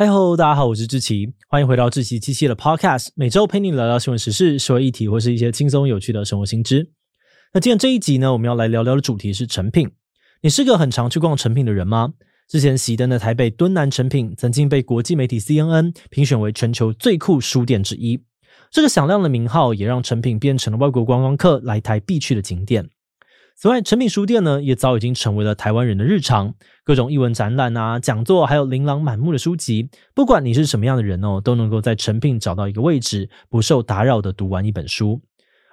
嗨吼，大家好，我是志奇，欢迎回到志奇七七的 Podcast，每周陪你聊聊新闻时事、社会议题或是一些轻松有趣的生活新知。那今天这一集呢，我们要来聊聊的主题是诚品。你是个很常去逛诚品的人吗？之前熄灯的台北敦南诚品曾经被国际媒体 CNN 评选为全球最酷书店之一，这个响亮的名号也让诚品变成了外国观光客来台必去的景点。此外，诚品书店呢，也早已经成为了台湾人的日常。各种艺文展览啊、讲座，还有琳琅满目的书籍，不管你是什么样的人哦，都能够在诚品找到一个位置，不受打扰的读完一本书。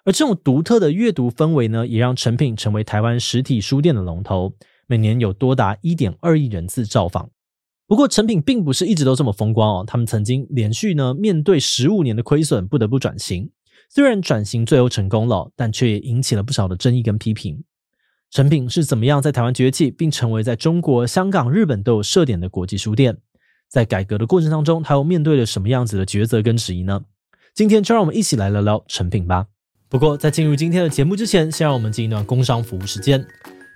而这种独特的阅读氛围呢，也让诚品成为台湾实体书店的龙头，每年有多达一点二亿人次造访。不过，诚品并不是一直都这么风光哦，他们曾经连续呢面对十五年的亏损，不得不转型。虽然转型最后成功了，但却也引起了不少的争议跟批评。诚品是怎么样在台湾崛起，并成为在中国、香港、日本都有设点的国际书店？在改革的过程当中，它又面对了什么样子的抉择跟质疑呢？今天就让我们一起来聊聊诚品吧。不过，在进入今天的节目之前，先让我们进一段工商服务时间。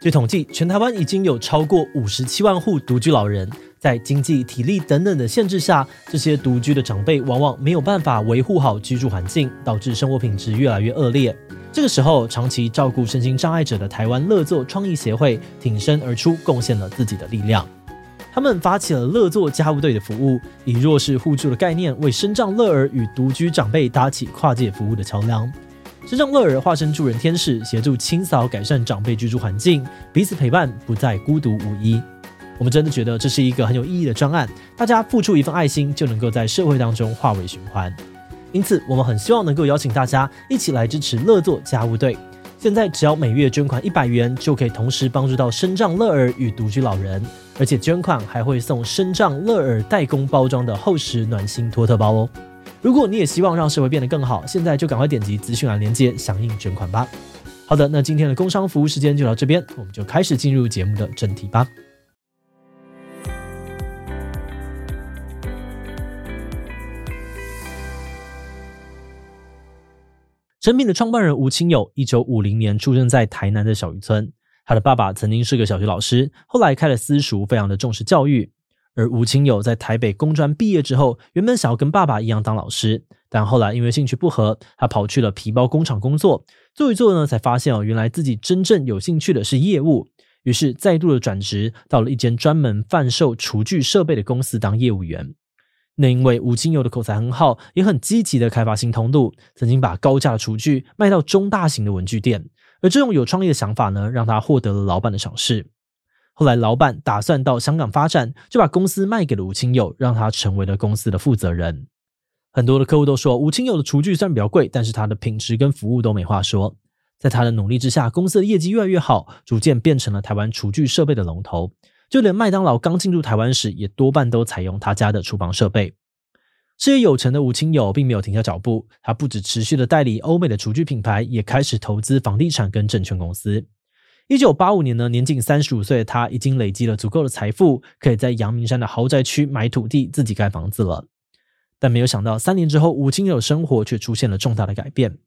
据统计，全台湾已经有超过五十七万户独居老人，在经济、体力等等的限制下，这些独居的长辈往往没有办法维护好居住环境，导致生活品质越来越恶劣。这个时候，长期照顾身心障碍者的台湾乐作创意协会挺身而出，贡献了自己的力量。他们发起了乐作家务队的服务，以弱势互助的概念，为身障乐儿与独居长辈搭起跨界服务的桥梁。身障乐儿化身助人天使，协助清扫改善长辈居住环境，彼此陪伴，不再孤独无依。我们真的觉得这是一个很有意义的专案，大家付出一份爱心，就能够在社会当中化为循环。因此，我们很希望能够邀请大家一起来支持乐作家务队。现在只要每月捐款一百元，就可以同时帮助到身障乐儿与独居老人，而且捐款还会送身障乐儿代工包装的厚实暖心托特包哦。如果你也希望让社会变得更好，现在就赶快点击资讯栏链接响应捐款吧。好的，那今天的工商服务时间就到这边，我们就开始进入节目的正题吧。诚品的创办人吴清友，一九五零年出生在台南的小渔村。他的爸爸曾经是个小学老师，后来开了私塾，非常的重视教育。而吴清友在台北工专毕业之后，原本想要跟爸爸一样当老师，但后来因为兴趣不合，他跑去了皮包工厂工作。做一做呢，才发现哦，原来自己真正有兴趣的是业务。于是再度的转职到了一间专门贩售厨具设备的公司当业务员。那因为吴清友的口才很好，也很积极的开发新通路，曾经把高价的厨具卖到中大型的文具店。而这种有创意的想法呢，让他获得了老板的赏识。后来老板打算到香港发展，就把公司卖给了吴清友，让他成为了公司的负责人。很多的客户都说，吴清友的厨具虽然比较贵，但是他的品质跟服务都没话说。在他的努力之下，公司的业绩越来越好，逐渐变成了台湾厨具设备的龙头。就连麦当劳刚进入台湾时，也多半都采用他家的厨房设备。事业有成的吴清友并没有停下脚步，他不止持续的代理欧美的厨具品牌，也开始投资房地产跟证券公司。一九八五年呢，年仅三十五岁的他已经累积了足够的财富，可以在阳明山的豪宅区买土地，自己盖房子了。但没有想到，三年之后，吴清友的生活却出现了重大的改变。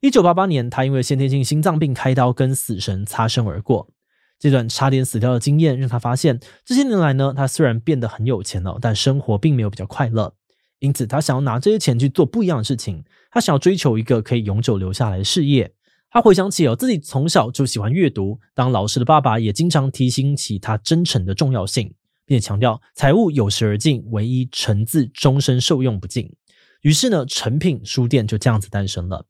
一九八八年，他因为先天性心脏病开刀，跟死神擦身而过。这段差点死掉的经验让他发现，这些年来呢，他虽然变得很有钱了，但生活并没有比较快乐。因此，他想要拿这些钱去做不一样的事情。他想要追求一个可以永久留下来的事业。他回想起哦，自己从小就喜欢阅读，当老师的爸爸也经常提醒起他真诚的重要性，并且强调财物有时而尽，唯一诚字终身受用不尽。于是呢，诚品书店就这样子诞生了。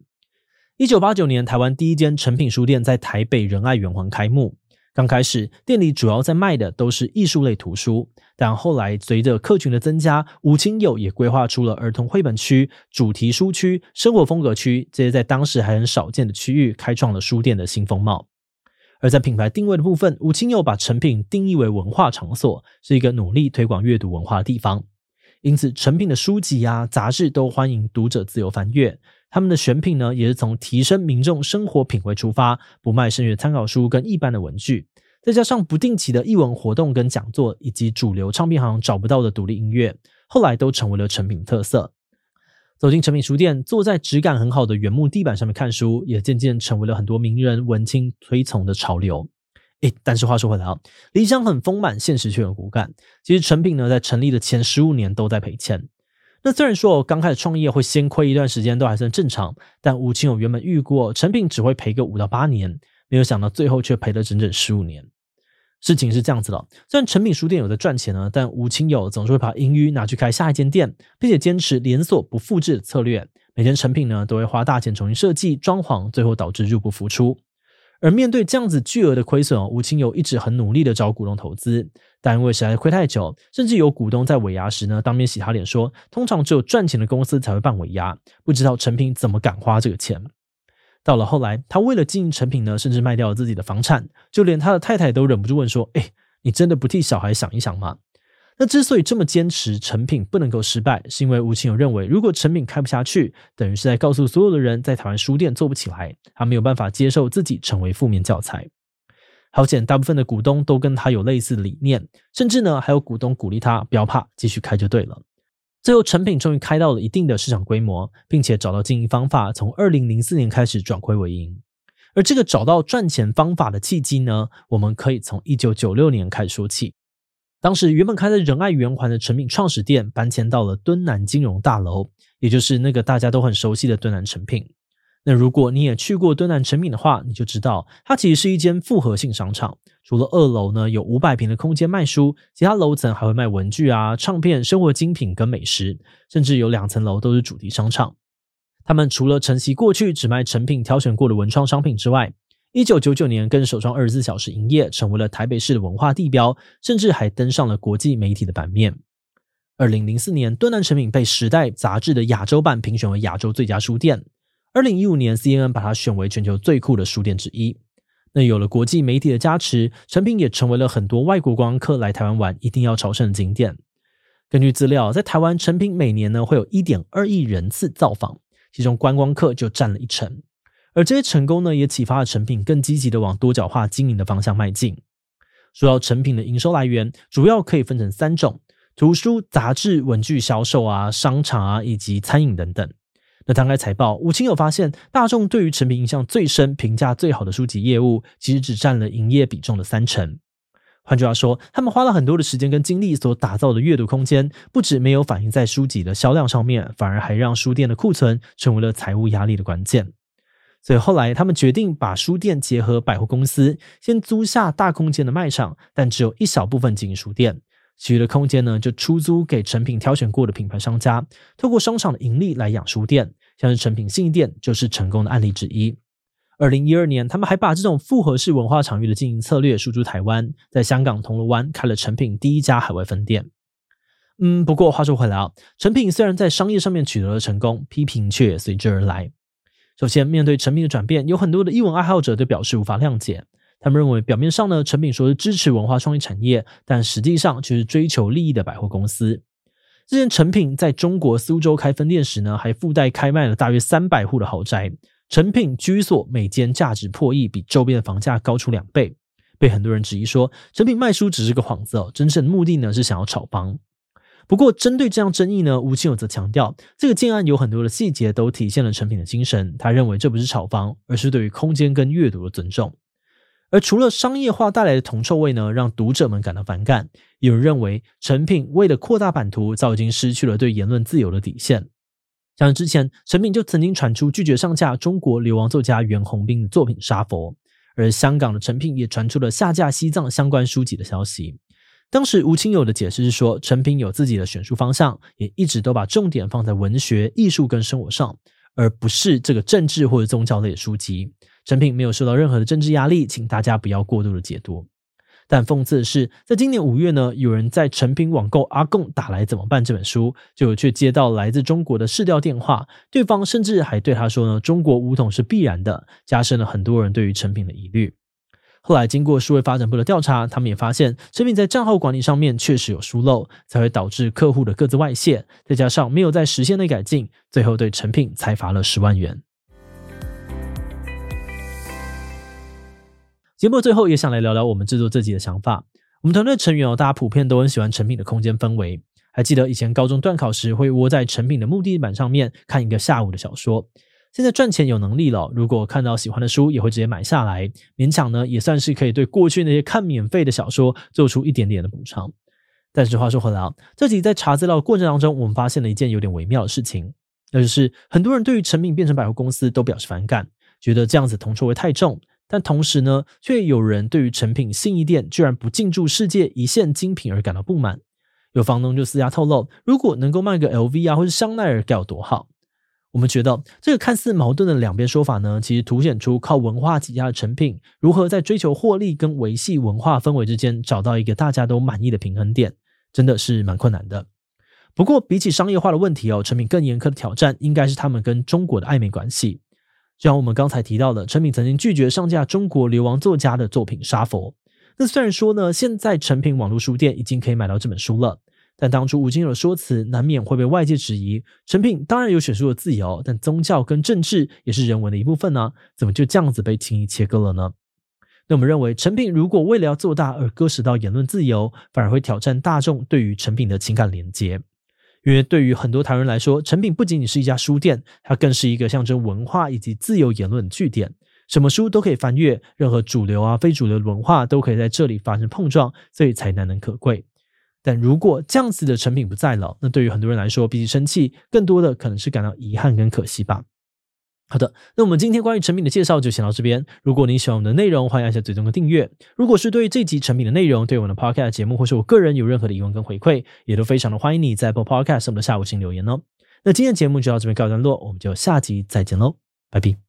一九八九年，台湾第一间诚品书店在台北仁爱圆环开幕。刚开始，店里主要在卖的都是艺术类图书，但后来随着客群的增加，吴清友也规划出了儿童绘本区、主题书区、生活风格区这些在当时还很少见的区域，开创了书店的新风貌。而在品牌定位的部分，吴清友把诚品定义为文化场所，是一个努力推广阅读文化的地方。因此，诚品的书籍啊、杂志都欢迎读者自由翻阅。他们的选品呢，也是从提升民众生活品味出发，不卖声乐参考书跟一般的文具，再加上不定期的艺文活动跟讲座，以及主流唱片行找不到的独立音乐，后来都成为了诚品特色。走进诚品书店，坐在质感很好的原木地板上面看书，也渐渐成为了很多名人文青推崇的潮流。诶，但是话说回来啊，理想很丰满，现实却很骨感。其实诚品呢，在成立的前十五年都在赔钱。那虽然说刚开始创业会先亏一段时间都还算正常，但吴清友原本预估成品只会赔个五到八年，没有想到最后却赔了整整十五年。事情是这样子的，虽然成品书店有在赚钱呢，但吴清友总是会把盈余拿去开下一间店，并且坚持连锁不复制的策略。每间成品呢都会花大钱重新设计装潢，最后导致入不敷出。而面对这样子巨额的亏损哦，吴清友一直很努力的找股东投资，但因为实在亏太久，甚至有股东在尾牙时呢当面洗他脸说，通常只有赚钱的公司才会办尾牙，不知道诚品怎么敢花这个钱。到了后来，他为了经营成品呢，甚至卖掉了自己的房产，就连他的太太都忍不住问说：“哎，你真的不替小孩想一想吗？”那之所以这么坚持成品不能够失败，是因为吴清友认为，如果成品开不下去，等于是在告诉所有的人，在台湾书店做不起来，他没有办法接受自己成为负面教材。好险，大部分的股东都跟他有类似理念，甚至呢还有股东鼓励他不要怕，继续开就对了。最后，成品终于开到了一定的市场规模，并且找到经营方法，从二零零四年开始转亏为盈。而这个找到赚钱方法的契机呢，我们可以从一九九六年开始说起。当时原本开在仁爱圆环的成品创始店搬迁到了敦南金融大楼，也就是那个大家都很熟悉的敦南成品。那如果你也去过敦南成品的话，你就知道它其实是一间复合性商场。除了二楼呢有五百平的空间卖书，其他楼层还会卖文具啊、唱片、生活精品跟美食，甚至有两层楼都是主题商场。他们除了承袭过去只卖成品挑选过的文创商品之外，一九九九年，更首创二十四小时营业，成为了台北市的文化地标，甚至还登上了国际媒体的版面。二零零四年，敦南诚品被《时代》杂志的亚洲版评选为亚洲最佳书店。二零一五年，CNN 把它选为全球最酷的书店之一。那有了国际媒体的加持，诚品也成为了很多外国观光客来台湾玩一定要朝圣的景点。根据资料，在台湾，诚品每年呢会有一点二亿人次造访，其中观光客就占了一成。而这些成功呢，也启发了诚品更积极的往多角化经营的方向迈进。说到诚品的营收来源，主要可以分成三种：图书、杂志、文具销售啊，商场啊，以及餐饮等等。那摊开财报，吴清友发现，大众对于诚品印象最深、评价最好的书籍业务，其实只占了营业比重的三成。换句话说，他们花了很多的时间跟精力所打造的阅读空间，不止没有反映在书籍的销量上面，反而还让书店的库存成为了财务压力的关键。所以后来，他们决定把书店结合百货公司，先租下大空间的卖场，但只有一小部分经营书店，其余的空间呢就出租给成品挑选过的品牌商家，透过商场的盈利来养书店。像是成品信义店就是成功的案例之一。二零一二年，他们还把这种复合式文化场域的经营策略输出台湾，在香港铜锣湾开了成品第一家海外分店。嗯，不过话说回来啊，成品虽然在商业上面取得了成功，批评却也随之而来。首先，面对成品的转变，有很多的艺文爱好者都表示无法谅解。他们认为，表面上呢，成品说是支持文化创意产业，但实际上却是追求利益的百货公司。之前成品在中国苏州开分店时呢，还附带开卖了大约三百户的豪宅。成品居所每间价值破亿，比周边的房价高出两倍，被很多人质疑说，成品卖书只是个幌子哦，真正的目的呢是想要炒房。不过，针对这样争议呢，吴清友则强调，这个建案有很多的细节都体现了诚品的精神。他认为这不是炒房，而是对于空间跟阅读的尊重。而除了商业化带来的铜臭味呢，让读者们感到反感。有人认为，诚品为了扩大版图，早已经失去了对言论自由的底线。像之前，诚品就曾经传出拒绝上架中国流亡作家袁宏斌的作品《杀佛》，而香港的诚品也传出了下架西藏相关书籍的消息。当时吴清友的解释是说，陈平有自己的选书方向，也一直都把重点放在文学、艺术跟生活上，而不是这个政治或者宗教类的书籍。陈平没有受到任何的政治压力，请大家不要过度的解读。但讽刺的是，在今年五月呢，有人在陈平网购《阿贡打来怎么办》这本书，就却接到来自中国的市调电话，对方甚至还对他说呢：“中国武统是必然的”，加深了很多人对于陈平的疑虑。后来经过数位发展部的调查，他们也发现成品在账号管理上面确实有疏漏，才会导致客户的个资外泄，再加上没有在时限内改进，最后对成品裁罚了十万元。节目最后也想来聊聊我们制作自己的想法。我们团队成员哦，大家普遍都很喜欢成品的空间氛围。还记得以前高中段考时会窝在成品的木地板上面看一个下午的小说。现在赚钱有能力了，如果看到喜欢的书，也会直接买下来，勉强呢也算是可以对过去那些看免费的小说做出一点点的补偿。但是话说回来啊，这集在查资料的过程当中，我们发现了一件有点微妙的事情，那就是很多人对于成品变成百货公司都表示反感，觉得这样子铜臭味太重。但同时呢，却有人对于成品信义店居然不进驻世界一线精品而感到不满。有房东就私下透露，如果能够卖个 LV 啊，或是香奈儿该有多好。我们觉得这个看似矛盾的两边说法呢，其实凸显出靠文化起家的诚品如何在追求获利跟维系文化氛围之间找到一个大家都满意的平衡点，真的是蛮困难的。不过比起商业化的问题哦，诚品更严苛的挑战应该是他们跟中国的暧昧关系。就像我们刚才提到的，诚品曾经拒绝上架中国流亡作家的作品《杀佛》。那虽然说呢，现在诚品网络书店已经可以买到这本书了。但当初吴清友的说辞难免会被外界质疑，诚品当然有选书的自由，但宗教跟政治也是人文的一部分呢，怎么就这样子被轻易切割了呢？那我们认为，诚品如果为了要做大而割舍到言论自由，反而会挑战大众对于诚品的情感连接。因为对于很多台湾人来说，诚品不仅仅是一家书店，它更是一个象征文化以及自由言论的据点，什么书都可以翻阅，任何主流啊、非主流文化都可以在这里发生碰撞，所以才难能可贵。但如果这样子的成品不在了，那对于很多人来说，比起生气，更多的可能是感到遗憾跟可惜吧。好的，那我们今天关于成品的介绍就先到这边。如果你喜欢我们的内容，欢迎按下追踪和订阅。如果是对于这集成品的内容，对我们的 Podcast 节目或是我个人有任何的疑问跟回馈，也都非常的欢迎你在 Apple Podcast 我们的下午请留言哦。那今天的节目就到这边告一段落，我们就下集再见喽，拜拜。